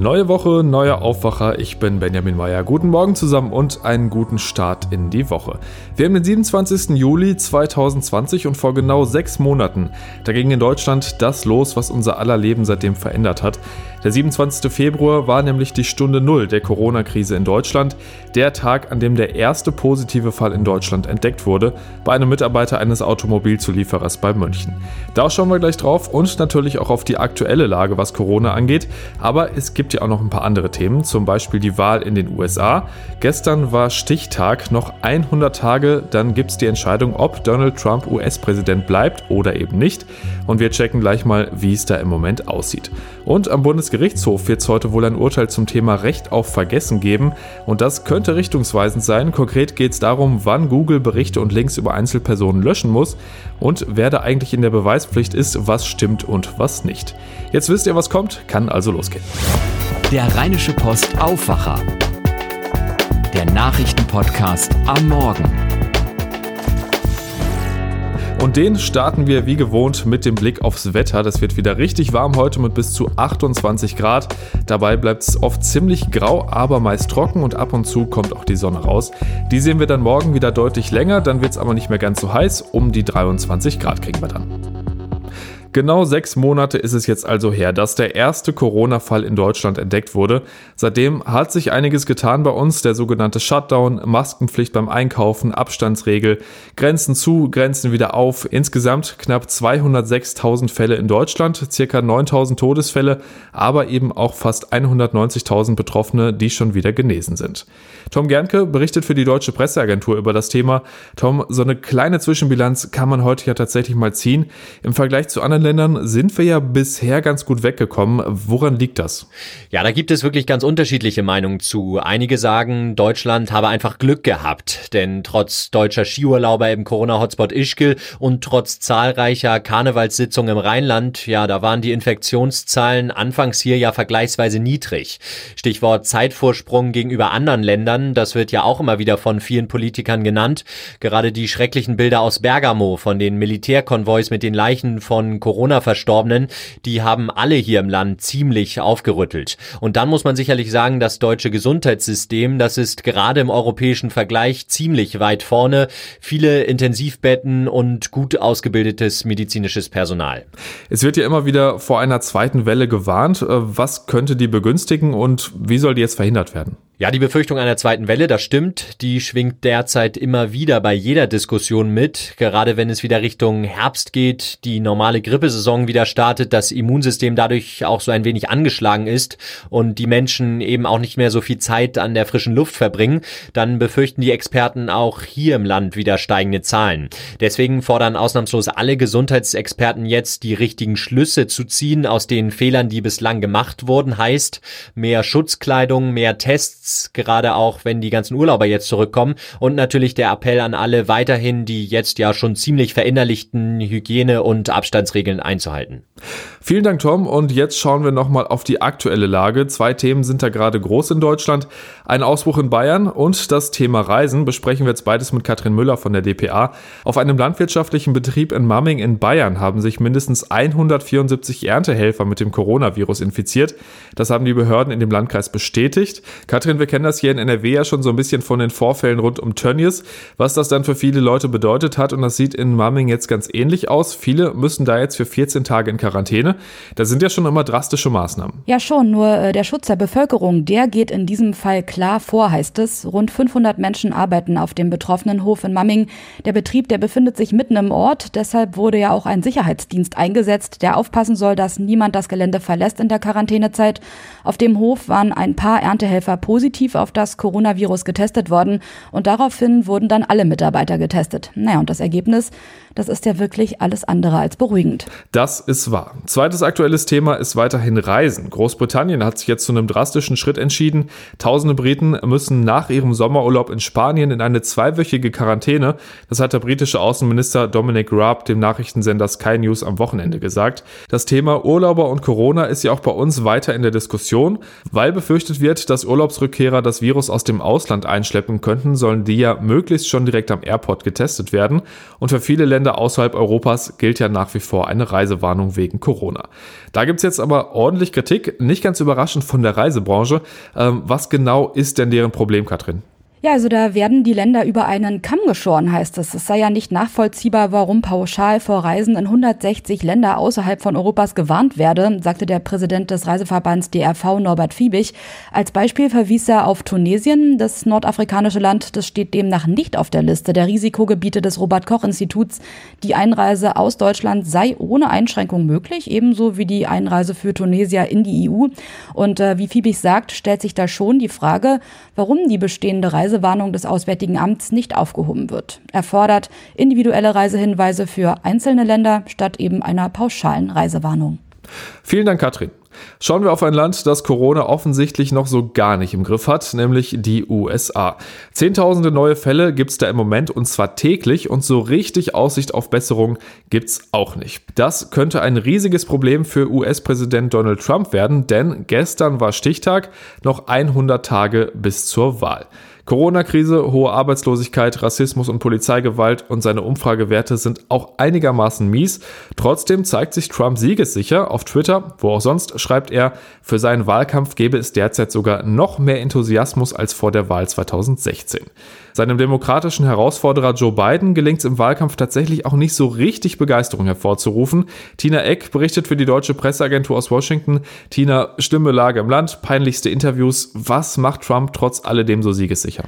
Neue Woche, neuer Aufwacher. Ich bin Benjamin Meyer. Guten Morgen zusammen und einen guten Start in die Woche. Wir haben den 27. Juli 2020 und vor genau sechs Monaten, da ging in Deutschland das los, was unser aller Leben seitdem verändert hat. Der 27. Februar war nämlich die Stunde Null der Corona-Krise in Deutschland, der Tag, an dem der erste positive Fall in Deutschland entdeckt wurde, bei einem Mitarbeiter eines Automobilzulieferers bei München. Da schauen wir gleich drauf und natürlich auch auf die aktuelle Lage, was Corona angeht. Aber es gibt ja auch noch ein paar andere Themen, zum Beispiel die Wahl in den USA. Gestern war Stichtag, noch 100 Tage, dann gibt es die Entscheidung, ob Donald Trump US-Präsident bleibt oder eben nicht. Und wir checken gleich mal, wie es da im Moment aussieht. Und am Bundesgerichtshof wird es heute wohl ein Urteil zum Thema Recht auf Vergessen geben. Und das könnte richtungsweisend sein. Konkret geht es darum, wann Google Berichte und Links über Einzelpersonen löschen muss und wer da eigentlich in der Beweispflicht ist, was stimmt und was nicht. Jetzt wisst ihr, was kommt, kann also losgehen. Der Rheinische Post Aufwacher. Der Nachrichtenpodcast am Morgen. Und den starten wir wie gewohnt mit dem Blick aufs Wetter. Das wird wieder richtig warm heute mit bis zu 28 Grad. Dabei bleibt es oft ziemlich grau, aber meist trocken und ab und zu kommt auch die Sonne raus. Die sehen wir dann morgen wieder deutlich länger, dann wird es aber nicht mehr ganz so heiß. Um die 23 Grad kriegen wir dann. Genau sechs Monate ist es jetzt also her, dass der erste Corona-Fall in Deutschland entdeckt wurde. Seitdem hat sich einiges getan bei uns. Der sogenannte Shutdown, Maskenpflicht beim Einkaufen, Abstandsregel, Grenzen zu, Grenzen wieder auf. Insgesamt knapp 206.000 Fälle in Deutschland, circa 9.000 Todesfälle, aber eben auch fast 190.000 Betroffene, die schon wieder genesen sind. Tom Gernke berichtet für die Deutsche Presseagentur über das Thema. Tom, so eine kleine Zwischenbilanz kann man heute ja tatsächlich mal ziehen. Im Vergleich zu anderen Ländern sind wir ja bisher ganz gut weggekommen. Woran liegt das? Ja, da gibt es wirklich ganz unterschiedliche Meinungen zu. Einige sagen, Deutschland habe einfach Glück gehabt, denn trotz deutscher Skiurlauber im Corona-Hotspot Ischgl und trotz zahlreicher Karnevalssitzungen im Rheinland, ja, da waren die Infektionszahlen anfangs hier ja vergleichsweise niedrig. Stichwort Zeitvorsprung gegenüber anderen Ländern, das wird ja auch immer wieder von vielen Politikern genannt. Gerade die schrecklichen Bilder aus Bergamo von den Militärkonvois mit den Leichen von Corona Corona-Verstorbenen, die haben alle hier im Land ziemlich aufgerüttelt. Und dann muss man sicherlich sagen, das deutsche Gesundheitssystem, das ist gerade im europäischen Vergleich ziemlich weit vorne. Viele Intensivbetten und gut ausgebildetes medizinisches Personal. Es wird ja immer wieder vor einer zweiten Welle gewarnt. Äh, was könnte die begünstigen und wie soll die jetzt verhindert werden? Ja, die Befürchtung einer zweiten Welle, das stimmt. Die schwingt derzeit immer wieder bei jeder Diskussion mit. Gerade wenn es wieder Richtung Herbst geht, die normale Grippesaison wieder startet, das Immunsystem dadurch auch so ein wenig angeschlagen ist und die Menschen eben auch nicht mehr so viel Zeit an der frischen Luft verbringen, dann befürchten die Experten auch hier im Land wieder steigende Zahlen. Deswegen fordern ausnahmslos alle Gesundheitsexperten jetzt, die richtigen Schlüsse zu ziehen aus den Fehlern, die bislang gemacht wurden. Heißt, mehr Schutzkleidung, mehr Tests, Tests, gerade auch wenn die ganzen Urlauber jetzt zurückkommen. Und natürlich der Appell an alle weiterhin, die jetzt ja schon ziemlich verinnerlichten Hygiene- und Abstandsregeln einzuhalten. Vielen Dank, Tom. Und jetzt schauen wir nochmal auf die aktuelle Lage. Zwei Themen sind da gerade groß in Deutschland. Ein Ausbruch in Bayern und das Thema Reisen besprechen wir jetzt beides mit Katrin Müller von der DPA. Auf einem landwirtschaftlichen Betrieb in Mamming in Bayern haben sich mindestens 174 Erntehelfer mit dem Coronavirus infiziert. Das haben die Behörden in dem Landkreis bestätigt. Katrin Katrin, wir kennen das hier in NRW ja schon so ein bisschen von den Vorfällen rund um Tönnies, was das dann für viele Leute bedeutet hat. Und das sieht in Mamming jetzt ganz ähnlich aus. Viele müssen da jetzt für 14 Tage in Quarantäne. Da sind ja schon immer drastische Maßnahmen. Ja, schon. Nur äh, der Schutz der Bevölkerung, der geht in diesem Fall klar vor, heißt es. Rund 500 Menschen arbeiten auf dem betroffenen Hof in Mamming. Der Betrieb, der befindet sich mitten im Ort. Deshalb wurde ja auch ein Sicherheitsdienst eingesetzt, der aufpassen soll, dass niemand das Gelände verlässt in der Quarantänezeit. Auf dem Hof waren ein paar Erntehelfer positiv positiv auf das Coronavirus getestet worden und daraufhin wurden dann alle Mitarbeiter getestet. Naja, und das Ergebnis, das ist ja wirklich alles andere als beruhigend. Das ist wahr. Zweites aktuelles Thema ist weiterhin Reisen. Großbritannien hat sich jetzt zu einem drastischen Schritt entschieden. Tausende Briten müssen nach ihrem Sommerurlaub in Spanien in eine zweiwöchige Quarantäne. Das hat der britische Außenminister Dominic Raab dem Nachrichtensender Sky News am Wochenende gesagt. Das Thema Urlauber und Corona ist ja auch bei uns weiter in der Diskussion, weil befürchtet wird, dass Urlaubsrückkehrer Rückkehrer das Virus aus dem Ausland einschleppen könnten, sollen die ja möglichst schon direkt am Airport getestet werden. Und für viele Länder außerhalb Europas gilt ja nach wie vor eine Reisewarnung wegen Corona. Da gibt es jetzt aber ordentlich Kritik, nicht ganz überraschend von der Reisebranche. Ähm, was genau ist denn deren Problem, Katrin? Ja, also da werden die Länder über einen Kamm geschoren, heißt es. Es sei ja nicht nachvollziehbar, warum pauschal vor Reisen in 160 Länder außerhalb von Europas gewarnt werde, sagte der Präsident des Reiseverbands DRV Norbert Fiebig. Als Beispiel verwies er auf Tunesien. Das nordafrikanische Land, das steht demnach nicht auf der Liste der Risikogebiete des Robert Koch Instituts. Die Einreise aus Deutschland sei ohne Einschränkung möglich, ebenso wie die Einreise für Tunesier in die EU. Und äh, wie Fiebig sagt, stellt sich da schon die Frage, warum die bestehende Reise Reisewarnung des Auswärtigen Amts nicht aufgehoben wird. Er fordert individuelle Reisehinweise für einzelne Länder statt eben einer pauschalen Reisewarnung. Vielen Dank, Katrin. Schauen wir auf ein Land, das Corona offensichtlich noch so gar nicht im Griff hat, nämlich die USA. Zehntausende neue Fälle gibt es da im Moment und zwar täglich und so richtig Aussicht auf Besserung gibt es auch nicht. Das könnte ein riesiges Problem für US-Präsident Donald Trump werden, denn gestern war Stichtag, noch 100 Tage bis zur Wahl. Corona-Krise, hohe Arbeitslosigkeit, Rassismus und Polizeigewalt und seine Umfragewerte sind auch einigermaßen mies. Trotzdem zeigt sich Trump siegessicher. Auf Twitter, wo auch sonst, schreibt er, für seinen Wahlkampf gäbe es derzeit sogar noch mehr Enthusiasmus als vor der Wahl 2016. Seinem demokratischen Herausforderer Joe Biden gelingt es im Wahlkampf tatsächlich auch nicht so richtig Begeisterung hervorzurufen. Tina Eck berichtet für die deutsche Presseagentur aus Washington. Tina, Stimme, Lage im Land, peinlichste Interviews. Was macht Trump trotz alledem so siegessicher?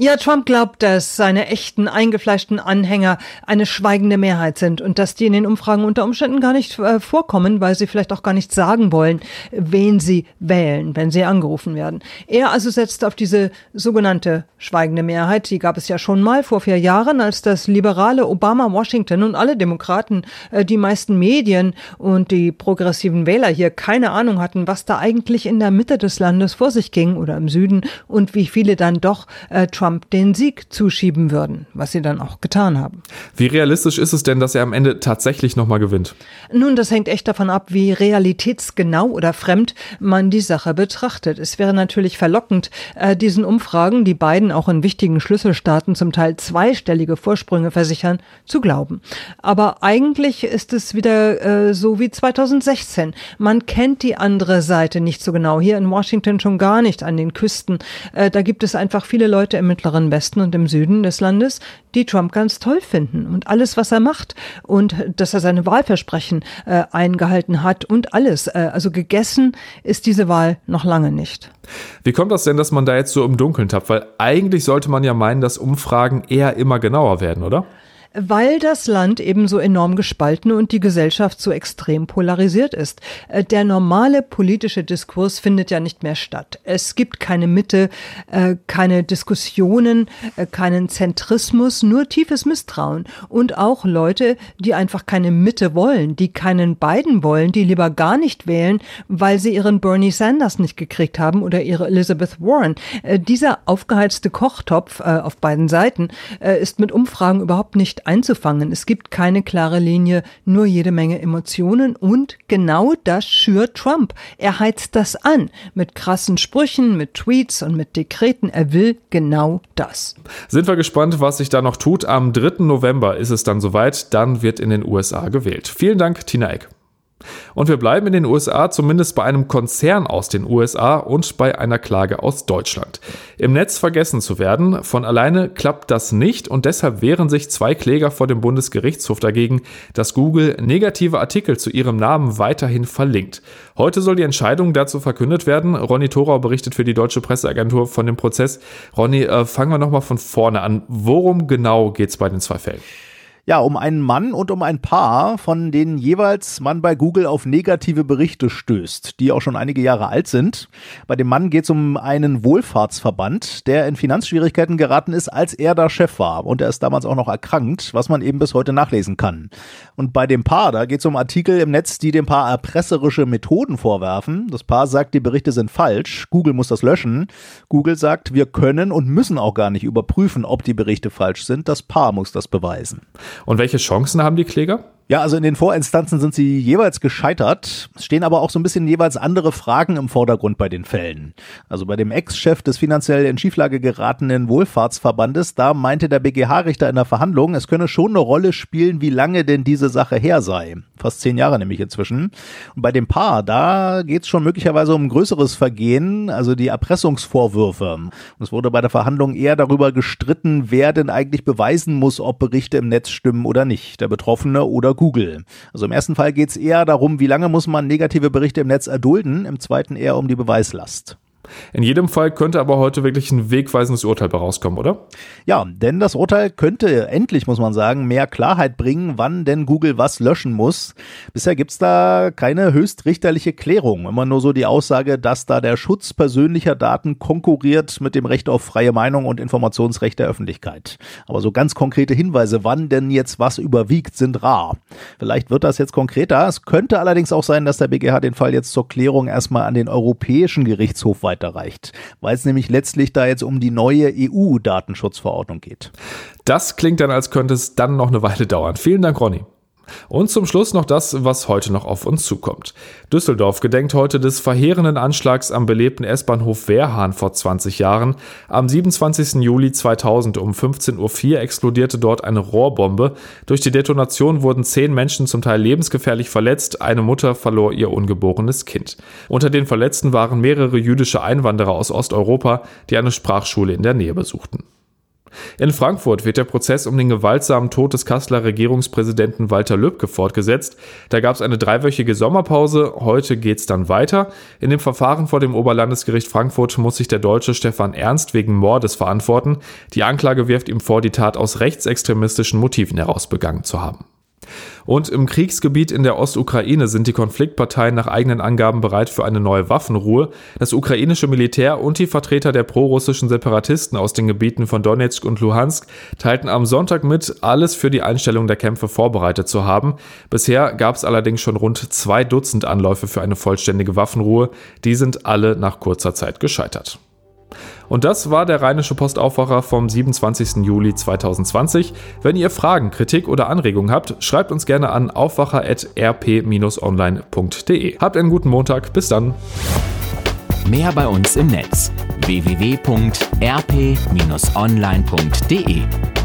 Ja, Trump glaubt, dass seine echten, eingefleischten Anhänger eine schweigende Mehrheit sind und dass die in den Umfragen unter Umständen gar nicht äh, vorkommen, weil sie vielleicht auch gar nicht sagen wollen, wen sie wählen, wenn sie angerufen werden. Er also setzt auf diese sogenannte schweigende Mehrheit. Die gab es ja schon mal vor vier Jahren, als das liberale Obama Washington und alle Demokraten, äh, die meisten Medien und die progressiven Wähler hier keine Ahnung hatten, was da eigentlich in der Mitte des Landes vor sich ging oder im Süden und wie viele dann doch äh, Trump Trump den Sieg zuschieben würden, was sie dann auch getan haben. Wie realistisch ist es denn, dass er am Ende tatsächlich nochmal gewinnt? Nun, das hängt echt davon ab, wie realitätsgenau oder fremd man die Sache betrachtet. Es wäre natürlich verlockend, äh, diesen Umfragen, die beiden auch in wichtigen Schlüsselstaaten zum Teil zweistellige Vorsprünge versichern, zu glauben. Aber eigentlich ist es wieder äh, so wie 2016. Man kennt die andere Seite nicht so genau. Hier in Washington schon gar nicht an den Küsten. Äh, da gibt es einfach viele Leute im mittleren Westen und im Süden des Landes, die Trump ganz toll finden und alles, was er macht und dass er seine Wahlversprechen äh, eingehalten hat und alles. Äh, also gegessen ist diese Wahl noch lange nicht. Wie kommt das denn, dass man da jetzt so im Dunkeln tappt? Weil eigentlich sollte man ja meinen, dass Umfragen eher immer genauer werden, oder? Weil das Land eben so enorm gespalten und die Gesellschaft so extrem polarisiert ist. Äh, der normale politische Diskurs findet ja nicht mehr statt. Es gibt keine Mitte, äh, keine Diskussionen, äh, keinen Zentrismus, nur tiefes Misstrauen und auch Leute, die einfach keine Mitte wollen, die keinen Biden wollen, die lieber gar nicht wählen, weil sie ihren Bernie Sanders nicht gekriegt haben oder ihre Elizabeth Warren. Dieser aufgeheizte Kochtopf auf beiden Seiten ist mit Umfragen überhaupt nicht nicht einzufangen. Es gibt keine klare Linie, nur jede Menge Emotionen und genau das schürt Trump. Er heizt das an mit krassen Sprüchen, mit Tweets und mit Dekreten. Er will genau das. Sind wir gespannt, was sich da noch tut. Am 3. November ist es dann soweit. Dann wird in den USA gewählt. Vielen Dank, Tina Eck. Und wir bleiben in den USA, zumindest bei einem Konzern aus den USA und bei einer Klage aus Deutschland. Im Netz vergessen zu werden, von alleine klappt das nicht und deshalb wehren sich zwei Kläger vor dem Bundesgerichtshof dagegen, dass Google negative Artikel zu ihrem Namen weiterhin verlinkt. Heute soll die Entscheidung dazu verkündet werden. Ronny Thorau berichtet für die Deutsche Presseagentur von dem Prozess. Ronny, äh, fangen wir nochmal von vorne an. Worum genau geht es bei den zwei Fällen? Ja, um einen Mann und um ein Paar, von denen jeweils man bei Google auf negative Berichte stößt, die auch schon einige Jahre alt sind. Bei dem Mann geht es um einen Wohlfahrtsverband, der in Finanzschwierigkeiten geraten ist, als er da Chef war. Und er ist damals auch noch erkrankt, was man eben bis heute nachlesen kann. Und bei dem Paar, da geht es um Artikel im Netz, die dem Paar erpresserische Methoden vorwerfen. Das Paar sagt, die Berichte sind falsch. Google muss das löschen. Google sagt, wir können und müssen auch gar nicht überprüfen, ob die Berichte falsch sind. Das Paar muss das beweisen. Und welche Chancen haben die Kläger? Ja, also in den Vorinstanzen sind sie jeweils gescheitert. Es stehen aber auch so ein bisschen jeweils andere Fragen im Vordergrund bei den Fällen. Also bei dem Ex-Chef des finanziell in Schieflage geratenen Wohlfahrtsverbandes, da meinte der BGH-Richter in der Verhandlung, es könne schon eine Rolle spielen, wie lange denn diese Sache her sei. Fast zehn Jahre nämlich inzwischen. Und bei dem Paar, da geht es schon möglicherweise um ein größeres Vergehen, also die Erpressungsvorwürfe. Und es wurde bei der Verhandlung eher darüber gestritten, wer denn eigentlich beweisen muss, ob Berichte im Netz stimmen oder nicht. Der Betroffene oder Google. Also im ersten Fall geht es eher darum, wie lange muss man negative Berichte im Netz erdulden, im zweiten eher um die Beweislast. In jedem Fall könnte aber heute wirklich ein wegweisendes Urteil rauskommen, oder? Ja, denn das Urteil könnte endlich, muss man sagen, mehr Klarheit bringen, wann denn Google was löschen muss. Bisher gibt's da keine höchstrichterliche Klärung. Immer nur so die Aussage, dass da der Schutz persönlicher Daten konkurriert mit dem Recht auf freie Meinung und Informationsrecht der Öffentlichkeit. Aber so ganz konkrete Hinweise, wann denn jetzt was überwiegt, sind rar. Vielleicht wird das jetzt konkreter. Es könnte allerdings auch sein, dass der BGH den Fall jetzt zur Klärung erstmal an den Europäischen Gerichtshof weiter weiterreicht, weil es nämlich letztlich da jetzt um die neue EU-Datenschutzverordnung geht. Das klingt dann, als könnte es dann noch eine Weile dauern. Vielen Dank, Ronny. Und zum Schluss noch das, was heute noch auf uns zukommt. Düsseldorf gedenkt heute des verheerenden Anschlags am belebten S-Bahnhof Wehrhahn vor 20 Jahren. Am 27. Juli 2000 um 15.04 Uhr explodierte dort eine Rohrbombe. Durch die Detonation wurden zehn Menschen zum Teil lebensgefährlich verletzt. Eine Mutter verlor ihr ungeborenes Kind. Unter den Verletzten waren mehrere jüdische Einwanderer aus Osteuropa, die eine Sprachschule in der Nähe besuchten. In Frankfurt wird der Prozess um den gewaltsamen Tod des Kasseler Regierungspräsidenten Walter Lübcke fortgesetzt. Da gab es eine dreiwöchige Sommerpause. Heute geht's dann weiter. In dem Verfahren vor dem Oberlandesgericht Frankfurt muss sich der Deutsche Stefan Ernst wegen Mordes verantworten. Die Anklage wirft ihm vor, die Tat aus rechtsextremistischen Motiven heraus begangen zu haben. Und im Kriegsgebiet in der Ostukraine sind die Konfliktparteien nach eigenen Angaben bereit für eine neue Waffenruhe. Das ukrainische Militär und die Vertreter der prorussischen Separatisten aus den Gebieten von Donetsk und Luhansk teilten am Sonntag mit, alles für die Einstellung der Kämpfe vorbereitet zu haben. Bisher gab es allerdings schon rund zwei Dutzend Anläufe für eine vollständige Waffenruhe. Die sind alle nach kurzer Zeit gescheitert. Und das war der Rheinische Postaufwacher vom 27. Juli 2020. Wenn ihr Fragen, Kritik oder Anregungen habt, schreibt uns gerne an aufwacher.rp-online.de. Habt einen guten Montag, bis dann. Mehr bei uns im Netz www.rp-online.de